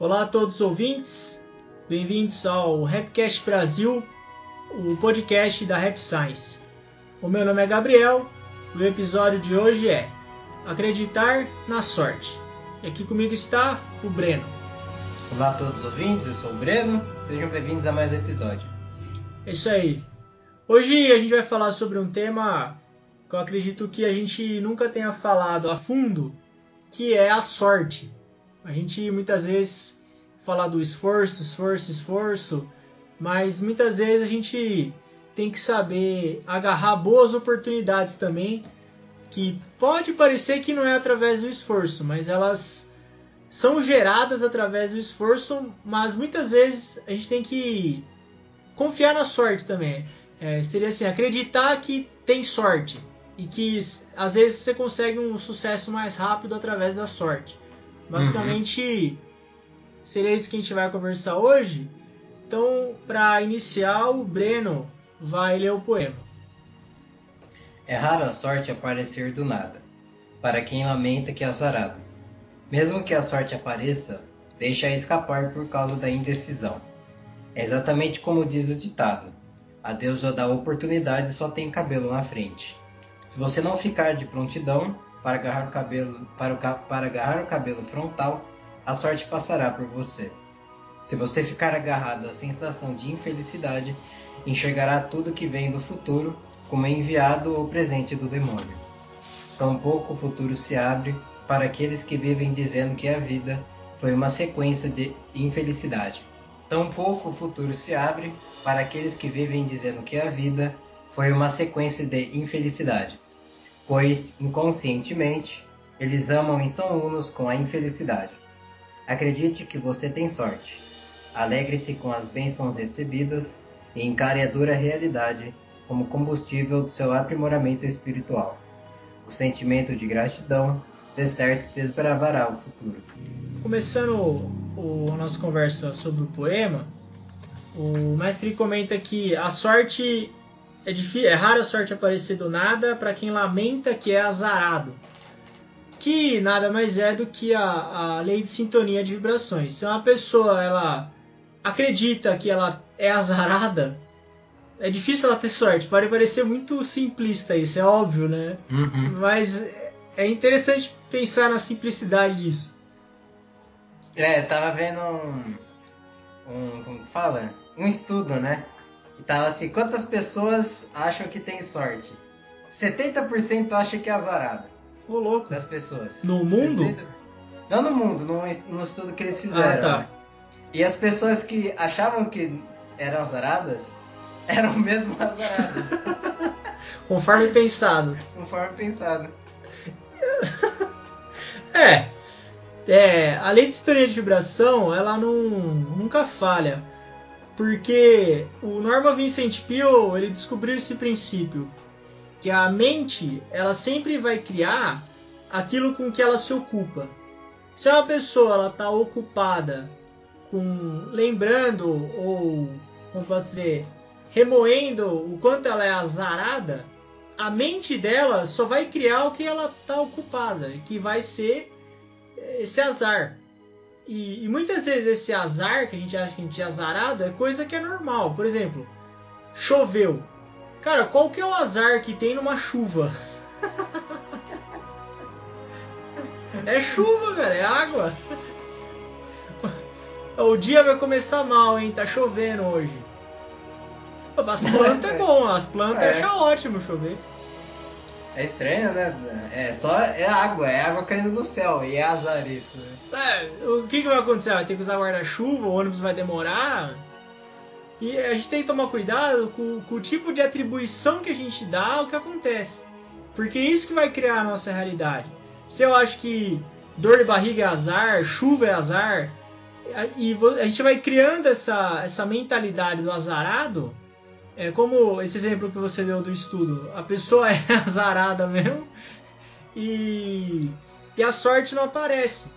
Olá a todos os ouvintes, bem-vindos ao Rapcast Brasil, o podcast da Rap Science. O meu nome é Gabriel e o episódio de hoje é Acreditar na Sorte. E aqui comigo está o Breno. Olá a todos os ouvintes, eu sou o Breno, sejam bem-vindos a mais um episódio. É isso aí. Hoje a gente vai falar sobre um tema que eu acredito que a gente nunca tenha falado a fundo, que é a sorte. A gente muitas vezes fala do esforço, esforço, esforço, mas muitas vezes a gente tem que saber agarrar boas oportunidades também, que pode parecer que não é através do esforço, mas elas são geradas através do esforço, mas muitas vezes a gente tem que confiar na sorte também. É, seria assim, acreditar que tem sorte e que às vezes você consegue um sucesso mais rápido através da sorte. Basicamente, uhum. seria isso que a gente vai conversar hoje. Então, para iniciar, o Breno vai ler o poema. É raro a sorte aparecer do nada, para quem lamenta que é azarado. Mesmo que a sorte apareça, deixa-a escapar por causa da indecisão. É exatamente como diz o ditado: a deusa da oportunidade só tem cabelo na frente. Se você não ficar de prontidão para agarrar o cabelo, para, o, para agarrar o cabelo frontal, a sorte passará por você. Se você ficar agarrado à sensação de infelicidade, enxergará tudo que vem do futuro como enviado ou presente do demônio. Tampouco o futuro se abre para aqueles que vivem dizendo que a vida foi uma sequência de infelicidade. Tampouco o futuro se abre para aqueles que vivem dizendo que a vida foi uma sequência de infelicidade, pois, inconscientemente, eles amam e são unos com a infelicidade. Acredite que você tem sorte. Alegre-se com as bênçãos recebidas e encare a dura realidade como combustível do seu aprimoramento espiritual. O sentimento de gratidão, de certo, desbravará o futuro. Começando o, a nossa conversa sobre o poema, o mestre comenta que a sorte é difícil, é rara a sorte aparecer do nada para quem lamenta que é azarado. Que nada mais é do que a, a lei de sintonia de vibrações. Se uma pessoa ela acredita que ela é azarada, é difícil ela ter sorte. Pode parecer muito simplista isso, é óbvio, né? Uhum. Mas é interessante pensar na simplicidade disso. É, eu tava vendo um, um. Como fala? Um estudo, né? E tava assim: quantas pessoas acham que tem sorte? 70% acham que é azarado. Ô, louco. Das pessoas. No mundo? 70... Não no mundo, no, no estudo que eles fizeram. Ah, tá. Né? E as pessoas que achavam que eram azaradas eram mesmo azaradas. Conforme pensado. Conforme pensado. é. É, a lei de história de vibração, ela não, nunca falha. Porque o Norman Vincent Peale, ele descobriu esse princípio, que a mente, ela sempre vai criar aquilo com que ela se ocupa. Se uma pessoa ela está ocupada com lembrando ou como posso dizer, remoendo o quanto ela é azarada, a mente dela só vai criar o que ela está ocupada, que vai ser esse azar. E, e, muitas vezes esse azar que a gente acha que a gente é azarado é coisa que é normal. Por exemplo, choveu. Cara, qual que é o azar que tem numa chuva? é chuva, cara, é água. O dia vai começar mal, hein? Tá chovendo hoje. As plantas é bom, as plantas é. acham ótimo chover. É estranho, né? É só é água, é água caindo do céu e é azar isso. Né? É, o que, que vai acontecer? Vai ter que usar guarda-chuva, o ônibus vai demorar. E a gente tem que tomar cuidado com, com, o tipo de atribuição que a gente dá ao que acontece. Porque é isso que vai criar a nossa realidade. Se eu acho que dor de barriga é azar, chuva é azar, e a gente vai criando essa, essa mentalidade do azarado, é como esse exemplo que você deu do estudo. A pessoa é azarada mesmo e, e a sorte não aparece.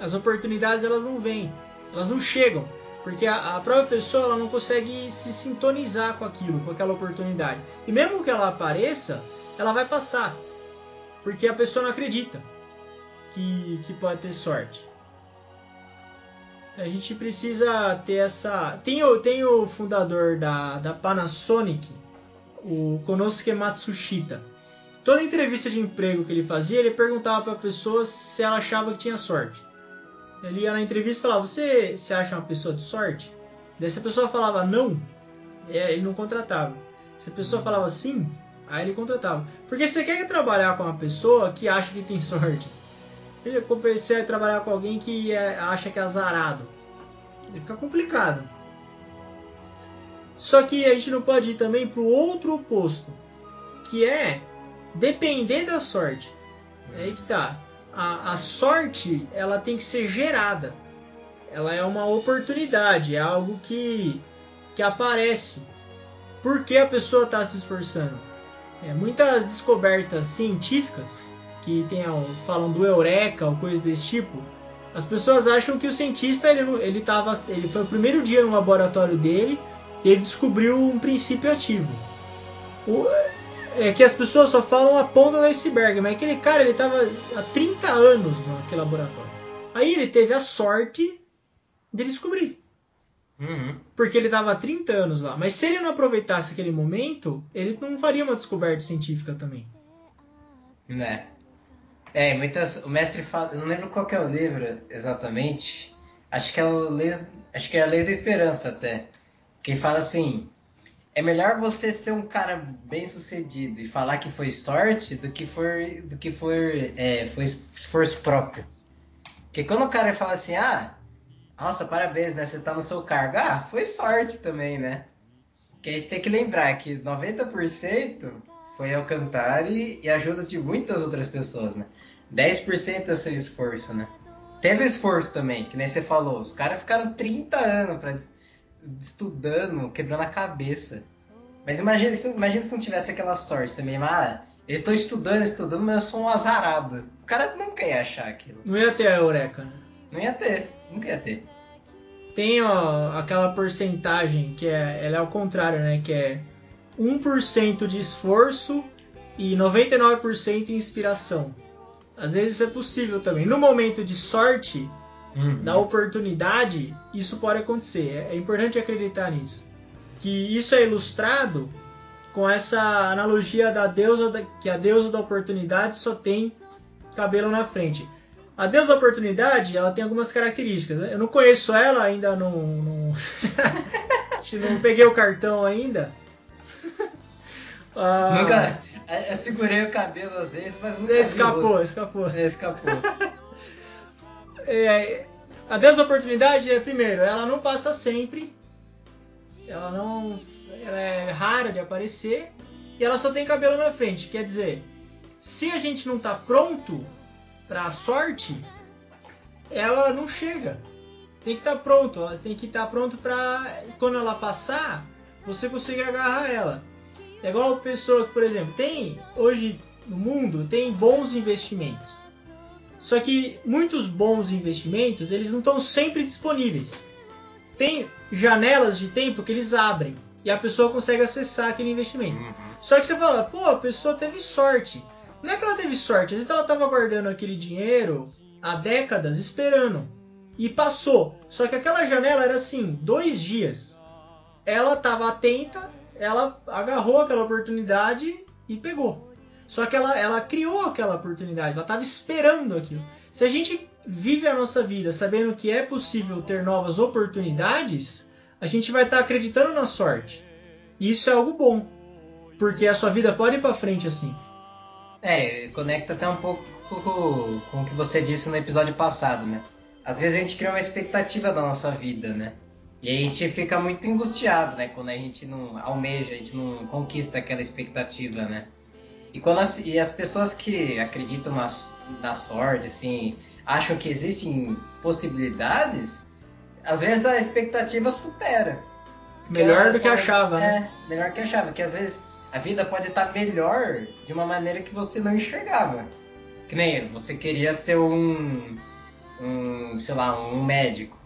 As oportunidades elas não vêm, elas não chegam, porque a, a própria pessoa ela não consegue se sintonizar com aquilo, com aquela oportunidade. E mesmo que ela apareça, ela vai passar, porque a pessoa não acredita que, que pode ter sorte. A gente precisa ter essa. Tem o, tem o fundador da, da Panasonic, o Konosuke Matsushita. Toda entrevista de emprego que ele fazia, ele perguntava para a pessoa se ela achava que tinha sorte. Ele ia na entrevista e falava: Você se acha uma pessoa de sorte? Daí se a pessoa falava não, é, ele não contratava. Se a pessoa falava sim, aí ele contratava. Porque você quer trabalhar com uma pessoa que acha que tem sorte. Eu comecei a trabalhar com alguém que é, acha que é azarado. Ele fica complicado. Só que a gente não pode ir também para o outro oposto, que é depender da sorte. É aí que tá. A, a sorte ela tem que ser gerada. Ela é uma oportunidade, é algo que, que aparece porque a pessoa está se esforçando. É, muitas descobertas científicas que tem, falam do eureka ou coisas desse tipo, as pessoas acham que o cientista ele, ele, tava, ele foi o primeiro dia no laboratório dele e ele descobriu um princípio ativo. O, é que as pessoas só falam a ponta do iceberg, mas aquele cara ele estava há 30 anos naquele laboratório. Aí ele teve a sorte de descobrir. Uhum. Porque ele estava há 30 anos lá. Mas se ele não aproveitasse aquele momento, ele não faria uma descoberta científica também. Né? É, muitas. O mestre fala. Eu não lembro qual é o livro exatamente. Acho que é o Leis, acho que é a Lei da Esperança até. Que fala assim: é melhor você ser um cara bem sucedido e falar que foi sorte do que for do que for é, foi esforço próprio. Porque quando o cara fala assim, ah, nossa, parabéns, né? Você tá no seu cargo. Ah, foi sorte também, né? Que a gente tem que lembrar que 90% foi ao cantar e, e ajuda de muitas outras pessoas, né? 10% é seu esforço, né? Teve esforço também, que nem você falou. Os caras ficaram 30 anos pra, estudando, quebrando a cabeça. Mas imagina, imagina se não tivesse aquela sorte também. Ah, eu estou estudando, estudando, mas eu sou um azarado. O cara nunca ia achar aquilo. Não ia ter a Eureka, né? Não ia ter, nunca ia ter. Tem ó, aquela porcentagem que é, ela é ao contrário, né? Que é 1% de esforço e 99% de inspiração. Às vezes isso é possível também. No momento de sorte, uhum. da oportunidade, isso pode acontecer. É importante acreditar nisso. Que isso é ilustrado com essa analogia da deusa da, que a deusa da oportunidade só tem cabelo na frente. A deusa da oportunidade, ela tem algumas características. Eu não conheço ela, ainda não, não, não peguei o cartão ainda. Ah, nunca, eu segurei o cabelo às vezes, mas nunca escapou, escapou. É, escapou. é, a deusa da oportunidade é primeiro, ela não passa sempre. Ela não, ela é rara de aparecer e ela só tem cabelo na frente. Quer dizer, se a gente não está pronto para a sorte, ela não chega. Tem que estar tá pronto, ela tem que estar tá pronto para quando ela passar, você conseguir agarrar ela. É igual a pessoa que, por exemplo, tem hoje no mundo tem bons investimentos. Só que muitos bons investimentos, eles não estão sempre disponíveis. Tem janelas de tempo que eles abrem e a pessoa consegue acessar aquele investimento. Uhum. Só que você fala, pô, a pessoa teve sorte. Não é que ela teve sorte, às vezes ela estava guardando aquele dinheiro há décadas esperando. E passou. Só que aquela janela era assim, dois dias. Ela estava atenta, ela agarrou aquela oportunidade e pegou. Só que ela, ela criou aquela oportunidade, ela estava esperando aquilo. Se a gente vive a nossa vida sabendo que é possível ter novas oportunidades, a gente vai estar tá acreditando na sorte. E isso é algo bom, porque a sua vida pode ir para frente assim. É, conecta até um pouco com o que você disse no episódio passado, né? Às vezes a gente cria uma expectativa da nossa vida, né? E a gente fica muito angustiado, né? Quando a gente não almeja, a gente não conquista aquela expectativa, né? E, quando as, e as pessoas que acreditam na, na sorte, assim, acham que existem possibilidades, às vezes a expectativa supera. Melhor do que pode, achava, né? É, melhor que achava. Que às vezes a vida pode estar melhor de uma maneira que você não enxergava. Que nem você queria ser um, um sei lá, um médico.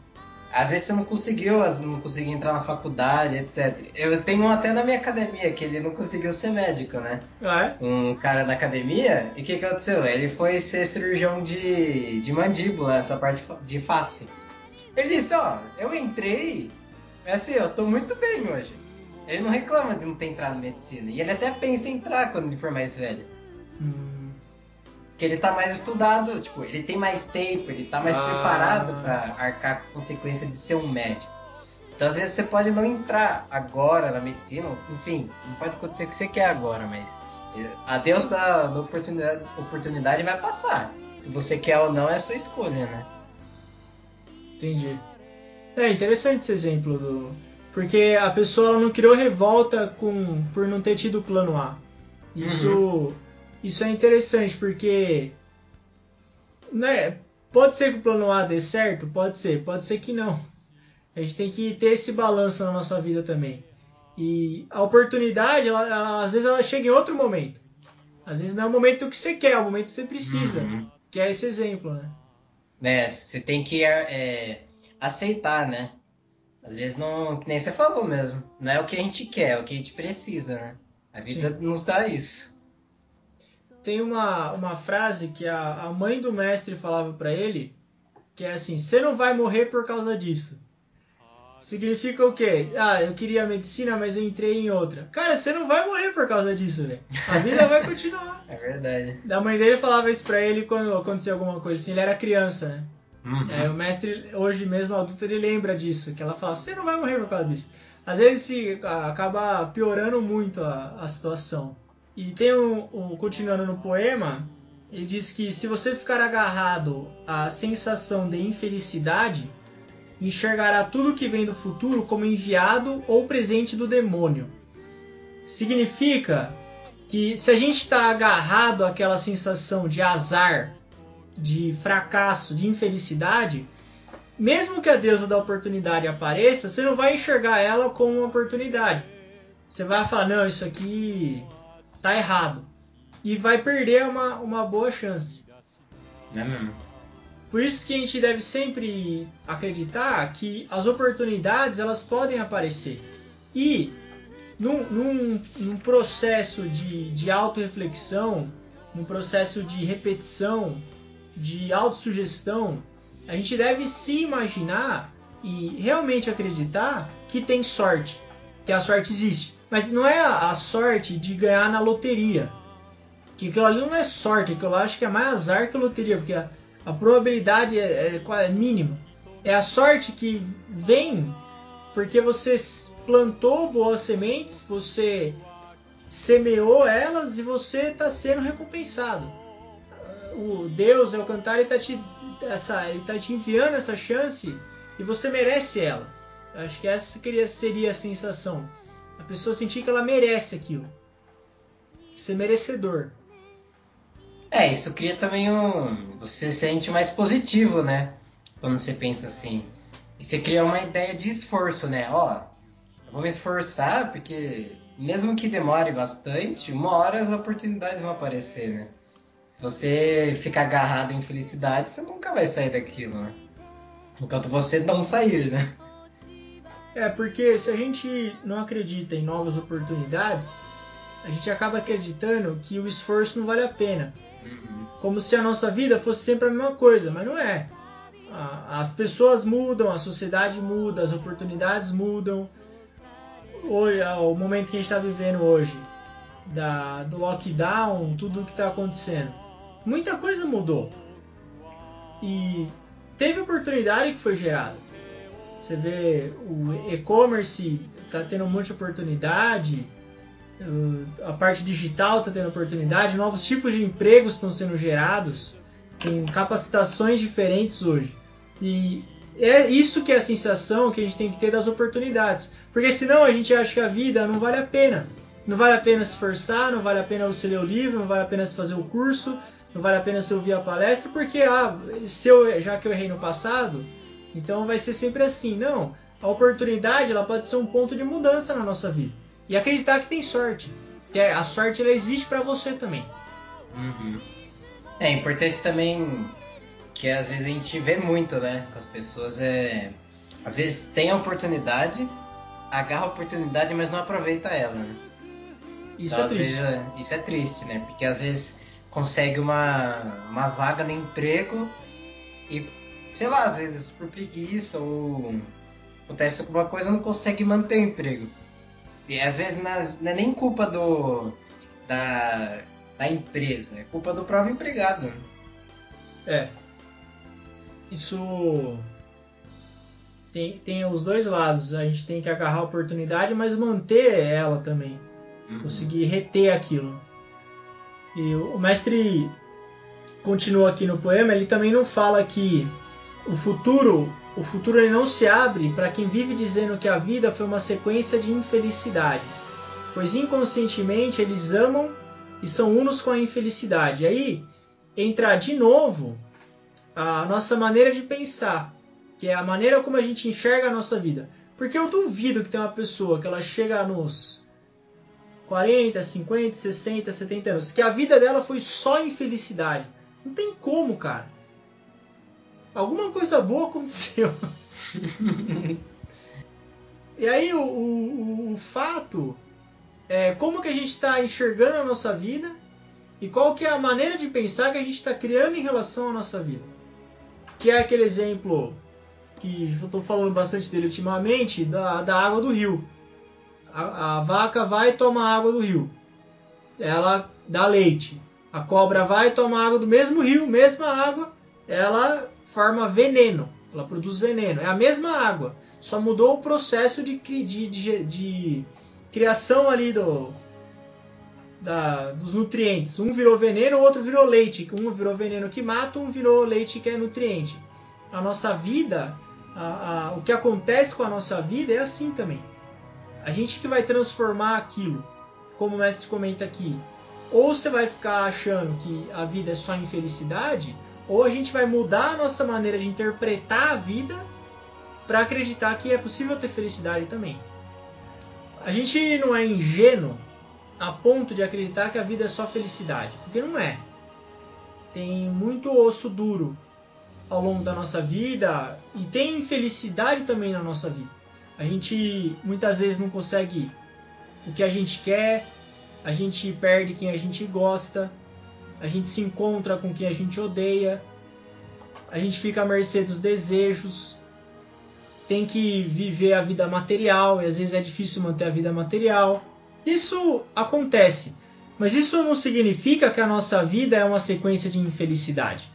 Às vezes você não conseguiu, não conseguiu entrar na faculdade, etc. Eu tenho um até na minha academia que ele não conseguiu ser médico, né? Ah, é? Um cara na academia, e o que, que aconteceu? Ele foi ser cirurgião de, de mandíbula, essa parte de face. Ele disse, ó, eu entrei, mas assim, eu tô muito bem hoje. Ele não reclama de não ter entrado na medicina. E ele até pensa em entrar quando ele for mais velho. Hum, Porque ele tá mais estudado, tipo, ele tem mais tempo, ele tá mais Ah. preparado pra arcar com a consequência de ser um médico. Então às vezes você pode não entrar agora na medicina, enfim, não pode acontecer o que você quer agora, mas eh, a Deus da, da oportunidade, oportunidade vai passar. Se você quer ou não é sua escolha, né? entendi. É interessante esse exemplo do. Porque a pessoa não criou revolta com por não ter tido o plano A. Isso, isso é interessante porque né, pode ser que o plano A dê certo, pode ser, pode ser que não. A gente tem que ter esse balanço na nossa vida também. E a oportunidade, ela- ela- às vezes ela chega em outro momento. Às vezes não é o momento que você quer, é o momento que você precisa. Uhum. Que é esse exemplo, né? né, você tem que é, aceitar, né? Às vezes não, que nem você falou mesmo, não é o que a gente quer, é o que a gente precisa, né? A vida nos dá isso. Tem uma, uma frase que a, a mãe do mestre falava pra ele, que é assim: "Você não vai morrer por causa disso". Significa o quê? Ah, eu queria medicina, mas eu entrei em outra. Cara, você não vai morrer por causa disso, velho. A vida vai continuar. É verdade. A mãe dele falava isso pra ele quando acontecia alguma coisa assim. Ele era criança, né? Uhum. É, o mestre, hoje mesmo adulto, ele lembra disso. Que ela fala, você não vai morrer por causa disso. Às vezes se, acaba piorando muito a, a situação. E tem um, um- continuando no poema, ele diz que se você ficar agarrado à sensação de infelicidade, enxergará tudo que vem do futuro como enviado ou presente do demônio. Significa que se a gente está agarrado àquela sensação de azar, de fracasso, de infelicidade, mesmo que a deusa da oportunidade apareça, você não vai enxergar ela como uma oportunidade. Você vai falar, não, isso aqui tá errado. E vai perder uma, uma boa chance. Não é mesmo? Por isso que a gente deve sempre acreditar que as oportunidades elas podem aparecer. E num, num, num processo de, de autorreflexão, num processo de repetição, de autossugestão, a gente deve se imaginar e realmente acreditar que tem sorte, que a sorte existe. Mas não é a, sorte de ganhar na loteria. Que aquilo ali não é sorte, lá acho que é mais azar que loteria, porque a, a probabilidade é, é, é mínima. É a sorte que vem porque você plantou boas sementes, você semeou elas e você está sendo recompensado. O Deus é o cantar, ele está te, essa, ele tá te enviando essa chance e você merece ela. Eu acho que essa seria a sensação. A pessoa sentir que ela merece aquilo. Ser merecedor. É, isso cria também um. Você se sente mais positivo, né? Quando você pensa assim. E você cria uma ideia de esforço, né? Ó, eu vou me esforçar porque, mesmo que demore bastante, uma hora as oportunidades vão aparecer, né? Se você ficar agarrado em felicidade, você nunca vai sair daquilo, né? Enquanto você não sair, né? É, porque se a gente não acredita em novas oportunidades, a gente acaba acreditando que o esforço não vale a pena. Como se a nossa vida fosse sempre a mesma coisa, mas não é. As pessoas mudam, a sociedade muda, as oportunidades mudam. Hoje, o momento que a gente está vivendo hoje, da, do lockdown, tudo o que está acontecendo, muita coisa mudou. E teve oportunidade que foi gerada. Você vê o e-commerce está tendo um monte de oportunidade, uh, a parte digital está tendo oportunidade, novos tipos de empregos estão sendo gerados, tem capacitações diferentes hoje. E é isso que é a sensação que a gente tem que ter das oportunidades. Porque senão a gente acha que a vida não vale a pena. Não vale a pena se esforçar, não vale a pena você ler o livro, não vale a pena você fazer o curso, não vale a pena você ouvir a palestra, porque ah, se eu, já que eu errei no passado, então vai ser sempre assim. Não, a oportunidade ela pode ser um ponto de mudança na nossa vida. E acreditar que tem sorte. Que é- a sorte ela existe para você também. Uhum. É importante também que às vezes a gente vê muito, né? Com as pessoas é. Às vezes tem a oportunidade, agarra a oportunidade, mas não aproveita ela, né? Isso Então, é triste. vezes, é- isso é triste, né? Porque às vezes consegue uma, uma vaga no emprego e sei lá, às vezes por preguiça ou acontece alguma coisa não consegue manter o emprego. E às vezes não é, não é nem culpa do da, da empresa, é culpa do próprio empregado. É. Isso tem, tem os dois lados. A gente tem que agarrar a oportunidade, mas manter ela também. Uhum. Conseguir reter aquilo. E o mestre continua aqui no poema, ele também não fala que o futuro, o futuro ele não se abre para quem vive dizendo que a vida foi uma sequência de infelicidade, pois inconscientemente eles amam e são unos com a infelicidade. E aí entra de novo a nossa maneira de pensar, que é a maneira como a gente enxerga a nossa vida. Porque eu duvido que tem uma pessoa que ela chega nos 40, 50, 60, 70 anos, que a vida dela foi só infelicidade. Não tem como, cara. Alguma coisa boa aconteceu. e aí o, o, o, fato é como que a gente está enxergando a nossa vida e qual que é a maneira de pensar que a gente está criando em relação à nossa vida. Que é aquele exemplo que eu estou falando bastante dele ultimamente, da, da água do rio a, a vaca vai tomar água do rio. Ela dá leite. A cobra vai tomar água do mesmo rio, mesma água, ela forma veneno. Ela produz veneno. É a mesma água. Só mudou o processo de, de, de, de criação ali do, da, dos nutrientes. Um virou veneno, o outro virou leite. Um virou veneno que mata, um virou leite que é nutriente. A nossa vida, a, a, o que acontece com a nossa vida é assim também. A gente que vai transformar aquilo, como o mestre comenta aqui. Ou você vai ficar achando que a vida é só infelicidade, ou a gente vai mudar a nossa maneira de interpretar a vida para acreditar que é possível ter felicidade também. A gente não é ingênuo a ponto de acreditar que a vida é só felicidade, porque não é. Tem muito osso duro ao longo da nossa vida e tem infelicidade também na nossa vida. A gente muitas vezes não consegue o que a gente quer, a gente perde quem a gente gosta, a gente se encontra com quem a gente odeia, a gente fica à mercê dos desejos, tem que viver a vida material e às vezes é difícil manter a vida material. Isso acontece, mas isso não significa que a nossa vida é uma sequência de infelicidade.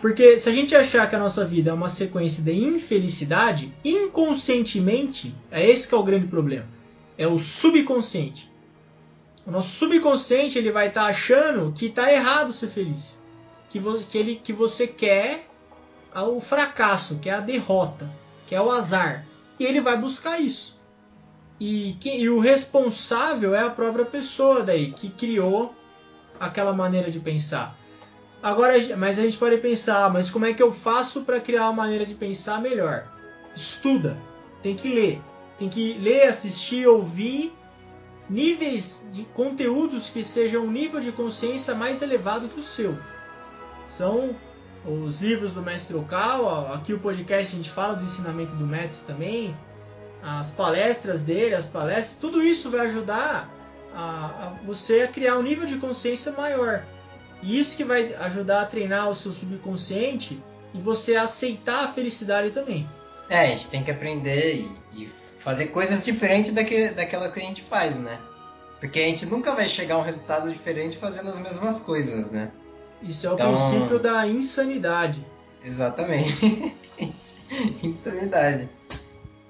Porque se a gente achar que a nossa vida é uma sequência de infelicidade, inconscientemente, é esse que é o grande problema. É o subconsciente. O nosso subconsciente ele vai estar tá achando que está errado ser feliz. Que, vo que, ele, que você quer o fracasso, que é a derrota, que é o azar. E ele vai buscar isso. E, que, e o responsável é a própria pessoa daí, que criou aquela maneira de pensar. Agora, mas a gente pode pensar, mas como é que eu faço para criar uma maneira de pensar melhor? Estuda, tem que ler, tem que ler, assistir, ouvir níveis de conteúdos que sejam um nível de consciência mais elevado que o seu. São os livros do Mestre Okawa, aqui o podcast a gente fala do ensinamento do mestre também, as palestras dele, as palestras, tudo isso vai ajudar a, a você a criar um nível de consciência maior. E isso que vai ajudar a treinar o seu subconsciente e você aceitar a felicidade também. É, a gente tem que aprender e, e fazer coisas diferentes daque, daquela que a gente faz, né? Porque a gente nunca vai chegar a um resultado diferente fazendo as mesmas coisas, né? Isso é o então... princípio da insanidade. Exatamente. insanidade.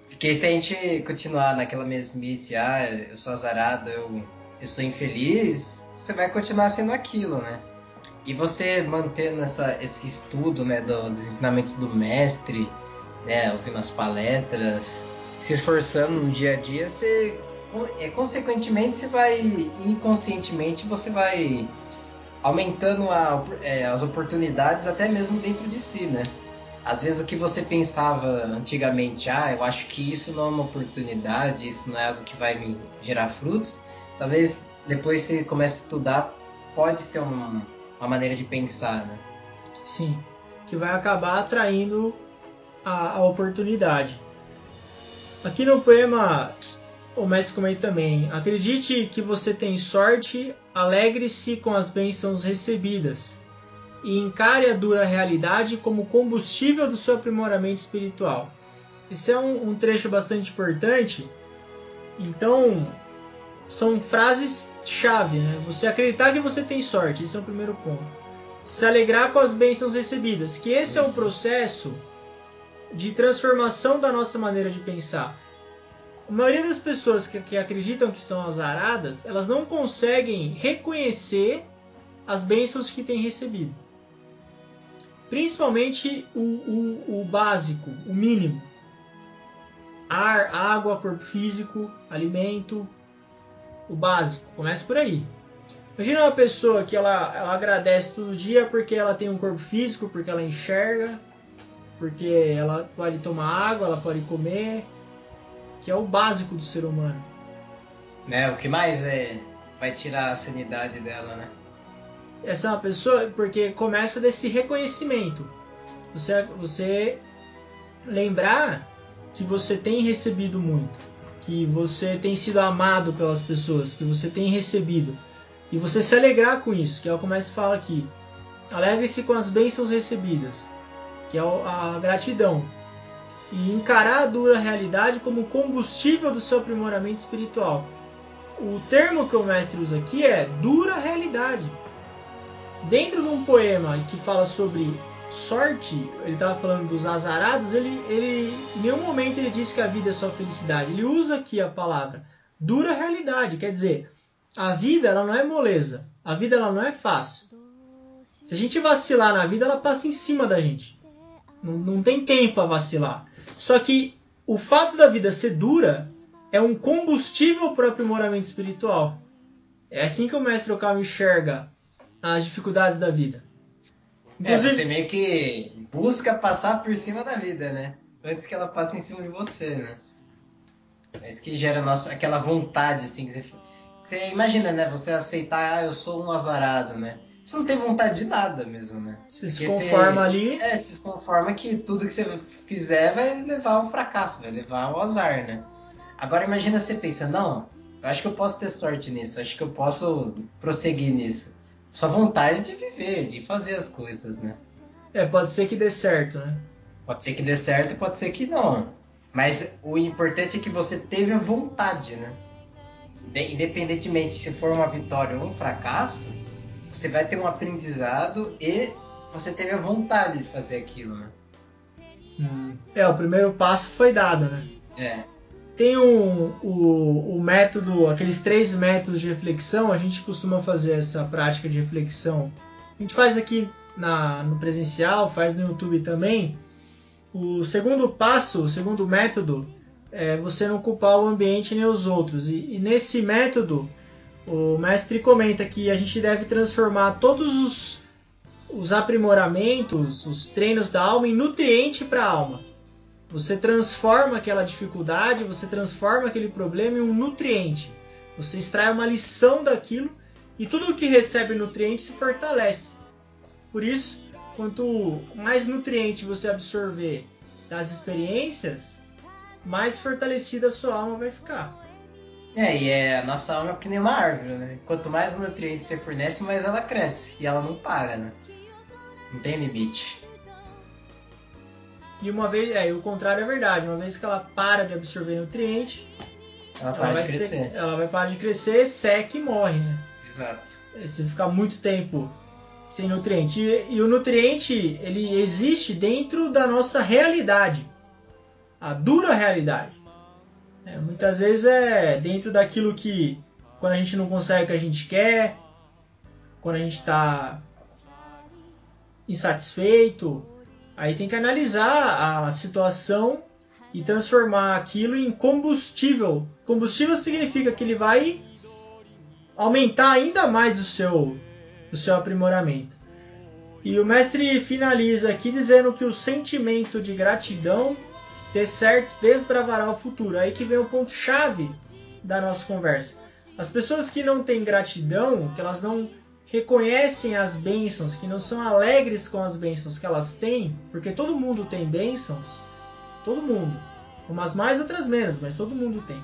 Porque se a gente continuar naquela mesmice, ah, eu sou azarado, eu, eu sou infeliz, você vai continuar sendo aquilo, né? E você mantendo essa, esse estudo né, do, dos ensinamentos do mestre, né, ouvindo as palestras, se esforçando no dia a dia, você, é, consequentemente, você vai, inconscientemente, você vai aumentando a, é, as oportunidades até mesmo dentro de si, né? Às vezes o que você pensava antigamente, ah, eu acho que isso não é uma oportunidade, isso não é algo que vai me gerar frutos, talvez depois você comece a estudar, pode ser um, a maneira de pensar, né? Sim, que vai acabar atraindo a, a oportunidade. Aqui no poema, o mestre comenta também: acredite que você tem sorte, alegre-se com as bênçãos recebidas e encare a dura realidade como combustível do seu aprimoramento espiritual. Esse é um, um trecho bastante importante. Então, são frases chave, né? Você acreditar que você tem sorte, esse é o primeiro ponto. Se alegrar com as bênçãos recebidas, que esse é o processo de transformação da nossa maneira de pensar. A maioria das pessoas que, que acreditam que são azaradas, elas não conseguem reconhecer as bênçãos que têm recebido. Principalmente o, o, o básico, o mínimo. Ar, água, corpo físico, alimento, o básico. Começa por aí. Imagina uma pessoa que ela, ela agradece todo dia porque ela tem um corpo físico, porque ela enxerga, porque ela pode tomar água, ela pode comer, que é o básico do ser humano. Né, o que mais é vai tirar a sanidade dela, né? Essa é uma pessoa porque começa desse reconhecimento. Você você lembrar que você tem recebido muito, que você tem sido amado pelas pessoas, que você tem recebido. E você se alegrar com isso, que é o que começa a falar aqui. Alegre-se com as bênçãos recebidas que é a gratidão, e encarar a dura realidade como combustível do seu aprimoramento espiritual. O termo que o mestre usa aqui é dura realidade. Dentro de um poema que fala sobre sorte, ele estava falando dos azarados, ele, ele em nenhum momento ele diz que a vida é só felicidade. Ele usa aqui a palavra dura realidade, quer dizer, a vida ela não é moleza, a vida ela não é fácil. Se a gente vacilar na vida, ela passa em cima da gente. Não, não tem tempo a vacilar. Só que o fato da vida ser dura é um combustível para o aprimoramento espiritual. É assim que o mestre Okama enxerga as dificuldades da vida. Inclusive, é, você meio que busca passar por cima da vida, né? Antes que ela passe em cima de você, né? É isso que gera nossa, aquela vontade, assim, que você, que você imagina, né? Você aceitar, ah, eu sou um azarado, né? Você não tem vontade de nada mesmo, né? Você se conforma você, ali. É, se conforma que tudo que você fizer vai levar ao fracasso, vai levar ao azar, né? Agora imagina você pensa, não, eu acho que eu posso ter sorte nisso, acho que eu posso prosseguir nisso. Só vontade de viver, de fazer as coisas, né? É, pode ser que dê certo, né? Pode ser que dê certo, pode ser que não. Mas o importante é que você teve a vontade, né? Independentemente se for uma vitória ou um fracasso, você vai ter um aprendizado e você teve a vontade de fazer aquilo, né? Hum. É, o primeiro passo foi dado, né? É. Tem um, o, o método, aqueles três métodos de reflexão, a gente costuma fazer essa prática de reflexão. A gente faz aqui na, no presencial, faz no YouTube também. O segundo passo, o segundo método, é você não culpar o ambiente nem os outros. E, e nesse método, o mestre comenta que a gente deve transformar todos os, os aprimoramentos, os treinos da alma em nutriente para a alma. Você transforma aquela dificuldade, você transforma aquele problema em um nutriente. Você extrai uma lição daquilo e tudo que recebe nutriente se fortalece. Por isso, quanto mais nutriente você absorver das experiências, mais fortalecida a sua alma vai ficar. É, e é, a nossa alma é que nem uma árvore, né? Quanto mais nutrientes você fornece, mais ela cresce. E ela não para, né? Não tem limite. E uma vez, é, o contrário é verdade. Uma vez que ela para de absorver nutriente, ela, ela vai, ser, ela vai parar de crescer, seca e morre, né? Exato. Se ficar muito tempo sem nutriente. E, e o nutriente, ele existe dentro da nossa realidade. A dura realidade. É, muitas vezes é dentro daquilo que quando a gente não consegue o que a gente quer, quando a gente está insatisfeito, aí tem que analisar a situação e transformar aquilo em combustível. Combustível significa que ele vai aumentar ainda mais o seu, o seu aprimoramento. E o mestre finaliza aqui dizendo que o sentimento de gratidão ter certo desbravará o futuro. Aí que vem o ponto chave da nossa conversa. As pessoas que não têm gratidão, que elas não reconhecem as bênçãos, que não são alegres com as bênçãos que elas têm, porque todo mundo tem bênçãos, todo mundo, umas mais, outras menos, mas todo mundo tem.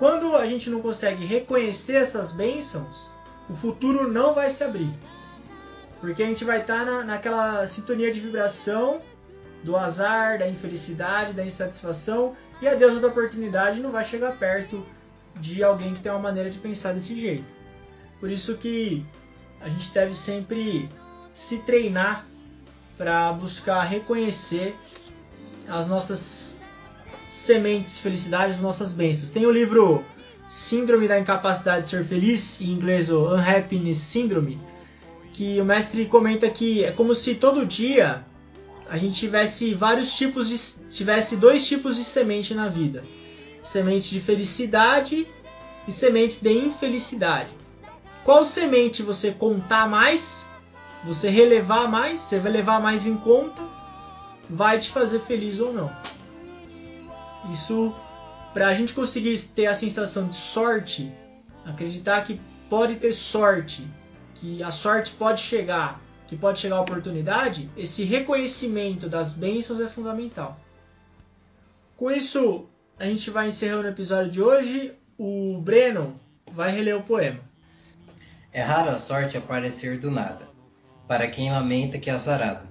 Quando a gente não consegue reconhecer essas bênçãos, o futuro não vai se abrir. Porque a gente vai estar na, naquela sintonia de vibração do azar, da infelicidade, da insatisfação, e a deusa da oportunidade não vai chegar perto de alguém que tem uma maneira de pensar desse jeito. Por isso que a gente deve sempre se treinar para buscar reconhecer as nossas sementes de felicidade, as nossas bênçãos. Tem o livro Síndrome da Incapacidade de Ser Feliz, em inglês o Unhappiness Syndrome, que o mestre comenta que é como se todo dia a gente tivesse vários tipos de tivesse dois tipos de semente na vida. Semente de felicidade e semente de infelicidade. Qual semente você contar mais, você relevar mais, você vai levar mais em conta, vai te fazer feliz ou não. Isso para a gente conseguir ter a sensação de sorte, acreditar que pode ter sorte, que a sorte pode chegar, que pode chegar a oportunidade, esse reconhecimento das bênçãos é fundamental. Com isso, a gente vai encerrando o episódio de hoje. O Breno vai reler o poema. É raro a sorte aparecer do nada, para quem lamenta que é azarado.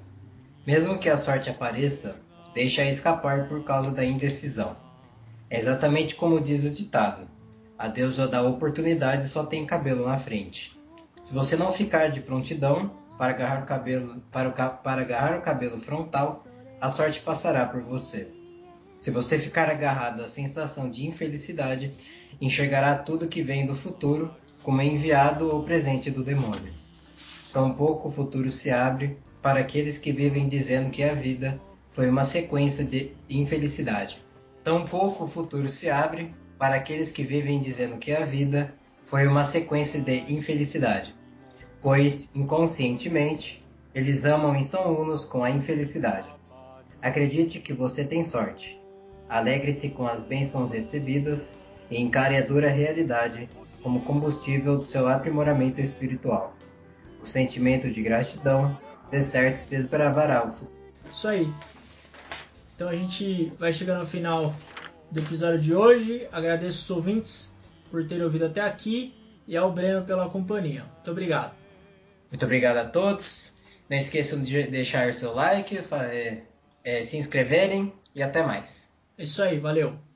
Mesmo que a sorte apareça, deixa-a escapar por causa da indecisão. É exatamente como diz o ditado: a deusa da oportunidade só tem cabelo na frente. Se você não ficar de prontidão para agarrar o cabelo, para, o, para agarrar o cabelo frontal, a sorte passará por você. Se você ficar agarrado à sensação de infelicidade, enxergará tudo que vem do futuro como enviado ou presente do demônio. Tampouco o futuro se abre para aqueles que vivem dizendo que a vida foi uma sequência de infelicidade. Tampouco o futuro se abre para aqueles que vivem dizendo que a vida foi uma sequência de infelicidade, pois, inconscientemente, eles amam e são unos com a infelicidade. Acredite que você tem sorte. Alegre-se com as bênçãos recebidas e encare a dura realidade como combustível do seu aprimoramento espiritual. O sentimento de gratidão, de certo, desbravará o futuro. Isso aí. Então a gente vai chegando ao final do episódio de hoje. Agradeço os ouvintes por terem ouvido até aqui e ao Breno pela companhia. Muito obrigado. Muito obrigado a todos. Não esqueçam de deixar seu like, é, é, se inscreverem e até mais. É isso aí, valeu.